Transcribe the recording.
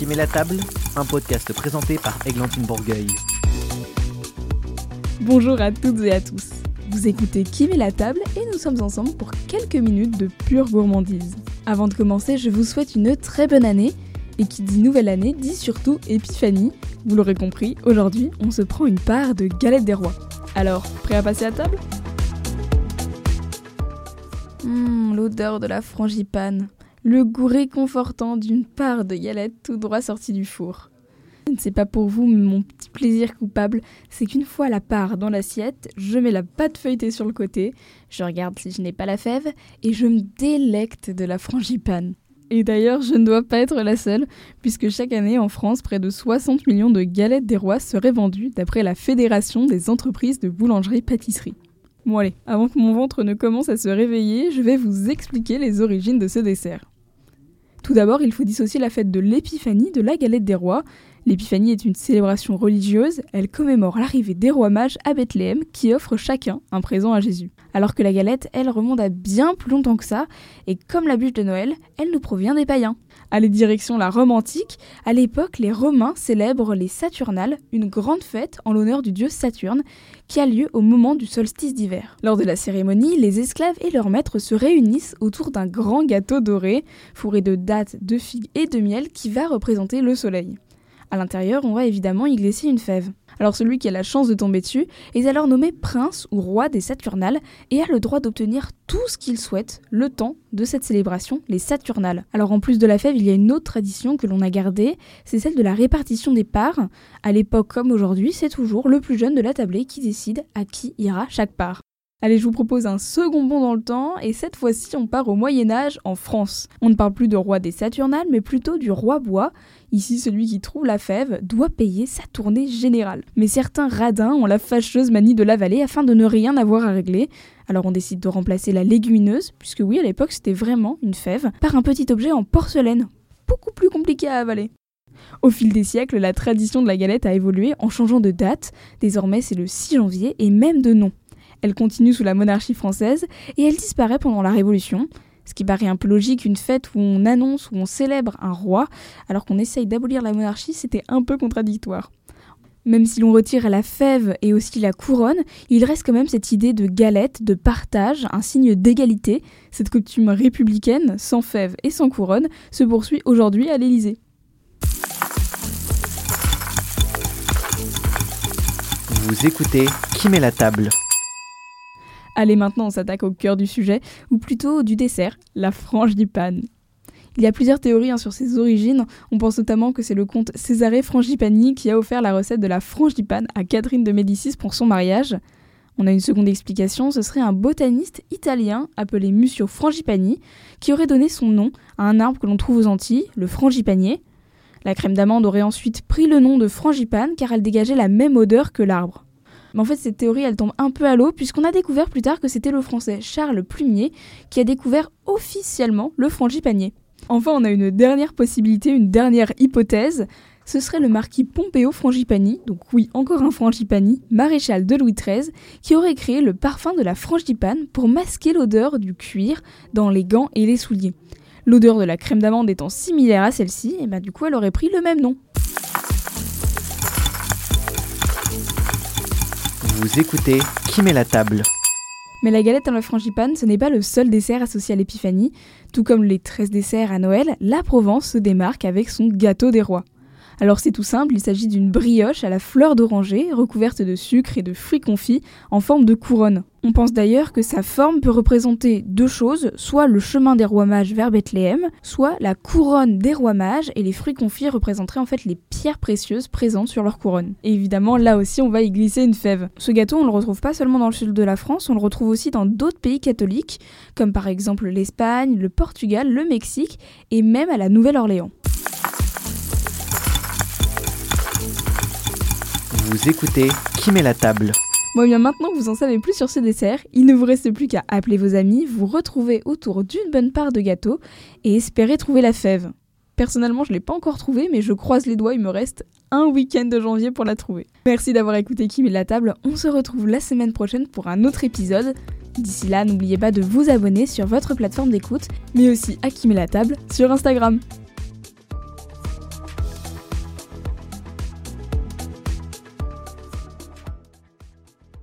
Qui met la table Un podcast présenté par Églantine Bourgueil. Bonjour à toutes et à tous. Vous écoutez Qui met la table et nous sommes ensemble pour quelques minutes de pure gourmandise. Avant de commencer, je vous souhaite une très bonne année. Et qui dit nouvelle année dit surtout épiphanie. Vous l'aurez compris, aujourd'hui, on se prend une part de galette des rois. Alors, prêt à passer à table? Hum, l'odeur de la frangipane. Le goût réconfortant d'une part de galette tout droit sortie du four. Je ne sais pas pour vous, mais mon petit plaisir coupable, c'est qu'une fois la part dans l'assiette, je mets la pâte feuilletée sur le côté, je regarde si je n'ai pas la fève, et je me délecte de la frangipane. Et d'ailleurs, je ne dois pas être la seule, puisque chaque année en France, près de 60 millions de galettes des rois seraient vendues d'après la Fédération des entreprises de boulangerie-pâtisserie. Bon allez, avant que mon ventre ne commence à se réveiller, je vais vous expliquer les origines de ce dessert. Tout d'abord, il faut dissocier la fête de l'épiphanie de la galette des rois. L'épiphanie est une célébration religieuse, elle commémore l'arrivée des rois mages à Bethléem qui offrent chacun un présent à Jésus. Alors que la galette, elle remonte à bien plus longtemps que ça, et comme la bûche de Noël, elle nous provient des païens. Allez direction la Rome antique, à l'époque les Romains célèbrent les Saturnales, une grande fête en l'honneur du dieu Saturne, qui a lieu au moment du solstice d'hiver. Lors de la cérémonie, les esclaves et leurs maîtres se réunissent autour d'un grand gâteau doré, fourré de dattes, de figues et de miel qui va représenter le soleil. À l'intérieur, on va évidemment y glisser une fève. Alors celui qui a la chance de tomber dessus est alors nommé prince ou roi des Saturnales et a le droit d'obtenir tout ce qu'il souhaite le temps de cette célébration, les Saturnales. Alors en plus de la fève, il y a une autre tradition que l'on a gardée, c'est celle de la répartition des parts. À l'époque comme aujourd'hui, c'est toujours le plus jeune de la tablée qui décide à qui ira chaque part. Allez, je vous propose un second bond dans le temps, et cette fois-ci on part au Moyen Âge en France. On ne parle plus de roi des Saturnales, mais plutôt du roi bois. Ici, celui qui trouve la fève doit payer sa tournée générale. Mais certains radins ont la fâcheuse manie de l'avaler afin de ne rien avoir à régler. Alors on décide de remplacer la légumineuse, puisque oui, à l'époque c'était vraiment une fève, par un petit objet en porcelaine, beaucoup plus compliqué à avaler. Au fil des siècles, la tradition de la galette a évolué en changeant de date. Désormais, c'est le 6 janvier et même de nom. Elle continue sous la monarchie française et elle disparaît pendant la Révolution. Ce qui paraît un peu logique, une fête où on annonce, où on célèbre un roi, alors qu'on essaye d'abolir la monarchie, c'était un peu contradictoire. Même si l'on retire la fève et aussi la couronne, il reste quand même cette idée de galette, de partage, un signe d'égalité. Cette coutume républicaine, sans fève et sans couronne, se poursuit aujourd'hui à l'Élysée. Vous écoutez Qui met la table? Allez, maintenant on s'attaque au cœur du sujet, ou plutôt du dessert, la frange du pan. Il y a plusieurs théories hein, sur ses origines. On pense notamment que c'est le comte Cesare Frangipani qui a offert la recette de la frangipane à Catherine de Médicis pour son mariage. On a une seconde explication, ce serait un botaniste italien appelé Mucio Frangipani qui aurait donné son nom à un arbre que l'on trouve aux Antilles, le frangipanier. La crème d'amande aurait ensuite pris le nom de frangipane car elle dégageait la même odeur que l'arbre. Mais en fait, cette théorie, elle tombe un peu à l'eau, puisqu'on a découvert plus tard que c'était le français Charles Plumier qui a découvert officiellement le frangipanier. Enfin, on a une dernière possibilité, une dernière hypothèse. Ce serait le marquis Pompeo Frangipani, donc oui, encore un Frangipani, maréchal de Louis XIII, qui aurait créé le parfum de la frangipane pour masquer l'odeur du cuir dans les gants et les souliers. L'odeur de la crème d'amande étant similaire à celle-ci, et ben du coup elle aurait pris le même nom. Vous écoutez Qui met la table Mais la galette à la frangipane, ce n'est pas le seul dessert associé à l'épiphanie. Tout comme les 13 desserts à Noël, la Provence se démarque avec son gâteau des rois. Alors c'est tout simple, il s'agit d'une brioche à la fleur d'oranger recouverte de sucre et de fruits confits en forme de couronne. On pense d'ailleurs que sa forme peut représenter deux choses, soit le chemin des rois mages vers Bethléem, soit la couronne des rois mages et les fruits confits représenteraient en fait les pierres précieuses présentes sur leur couronne. Et évidemment là aussi on va y glisser une fève. Ce gâteau on le retrouve pas seulement dans le sud de la France, on le retrouve aussi dans d'autres pays catholiques, comme par exemple l'Espagne, le Portugal, le Mexique et même à la Nouvelle-Orléans. Vous écoutez Qui met la table? Bon, bien maintenant que vous en savez plus sur ce dessert, il ne vous reste plus qu'à appeler vos amis, vous retrouver autour d'une bonne part de gâteau et espérer trouver la fève. Personnellement, je ne l'ai pas encore trouvée, mais je croise les doigts, il me reste un week-end de janvier pour la trouver. Merci d'avoir écouté Qui met la table, on se retrouve la semaine prochaine pour un autre épisode. D'ici là, n'oubliez pas de vous abonner sur votre plateforme d'écoute, mais aussi à Qui met la table sur Instagram.